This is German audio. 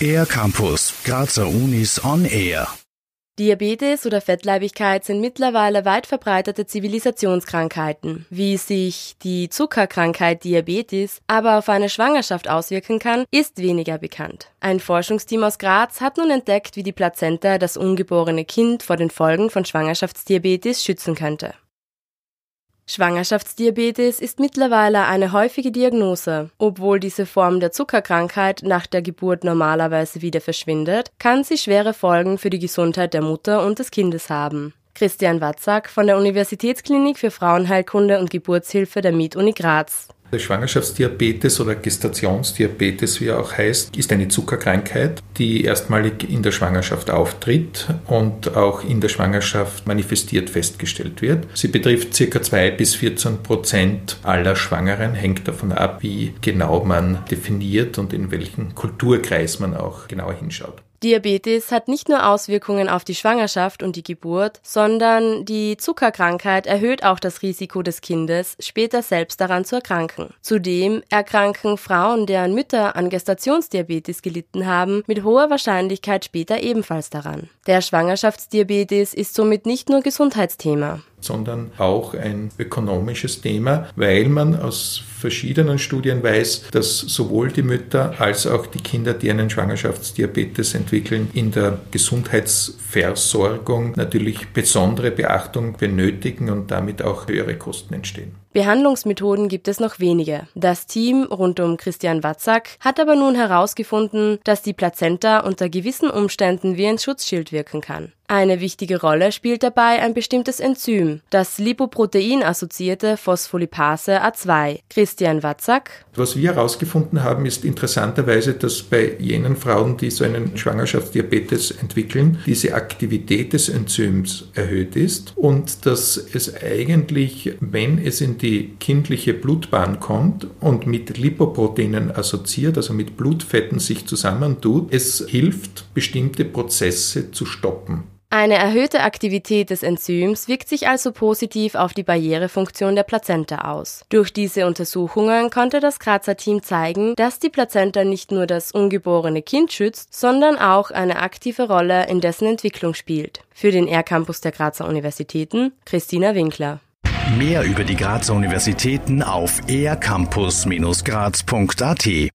Air Campus, Grazer Unis on Air. Diabetes oder Fettleibigkeit sind mittlerweile weit verbreitete Zivilisationskrankheiten. Wie sich die Zuckerkrankheit Diabetes aber auf eine Schwangerschaft auswirken kann, ist weniger bekannt. Ein Forschungsteam aus Graz hat nun entdeckt, wie die Plazenta das ungeborene Kind vor den Folgen von Schwangerschaftsdiabetes schützen könnte. Schwangerschaftsdiabetes ist mittlerweile eine häufige Diagnose. Obwohl diese Form der Zuckerkrankheit nach der Geburt normalerweise wieder verschwindet, kann sie schwere Folgen für die Gesundheit der Mutter und des Kindes haben. Christian Watzak von der Universitätsklinik für Frauenheilkunde und Geburtshilfe der MIT-Uni Graz. Der Schwangerschaftsdiabetes oder Gestationsdiabetes, wie er auch heißt, ist eine Zuckerkrankheit, die erstmalig in der Schwangerschaft auftritt und auch in der Schwangerschaft manifestiert festgestellt wird. Sie betrifft ca. 2 bis 14 Prozent aller Schwangeren, hängt davon ab, wie genau man definiert und in welchem Kulturkreis man auch genauer hinschaut. Diabetes hat nicht nur Auswirkungen auf die Schwangerschaft und die Geburt, sondern die Zuckerkrankheit erhöht auch das Risiko des Kindes, später selbst daran zu erkranken. Zudem erkranken Frauen, deren Mütter an Gestationsdiabetes gelitten haben, mit hoher Wahrscheinlichkeit später ebenfalls daran. Der Schwangerschaftsdiabetes ist somit nicht nur Gesundheitsthema sondern auch ein ökonomisches Thema, weil man aus verschiedenen Studien weiß, dass sowohl die Mütter als auch die Kinder, die einen Schwangerschaftsdiabetes entwickeln, in der Gesundheitsversorgung natürlich besondere Beachtung benötigen und damit auch höhere Kosten entstehen. Behandlungsmethoden gibt es noch wenige. Das Team rund um Christian Watzak hat aber nun herausgefunden, dass die Plazenta unter gewissen Umständen wie ein Schutzschild wirken kann. Eine wichtige Rolle spielt dabei ein bestimmtes Enzym, das Lipoprotein-assoziierte Phospholipase A2. Christian Watzak. Was wir herausgefunden haben, ist interessanterweise, dass bei jenen Frauen, die so einen Schwangerschaftsdiabetes entwickeln, diese Aktivität des Enzyms erhöht ist und dass es eigentlich, wenn es in die kindliche Blutbahn kommt und mit Lipoproteinen assoziiert, also mit Blutfetten sich zusammentut, es hilft, bestimmte Prozesse zu stoppen. Eine erhöhte Aktivität des Enzyms wirkt sich also positiv auf die Barrierefunktion der Plazenta aus. Durch diese Untersuchungen konnte das Grazer Team zeigen, dass die Plazenta nicht nur das ungeborene Kind schützt, sondern auch eine aktive Rolle in dessen Entwicklung spielt. Für den R-Campus der Grazer Universitäten Christina Winkler. Mehr über die Grazer Universitäten auf ercampus-graz.at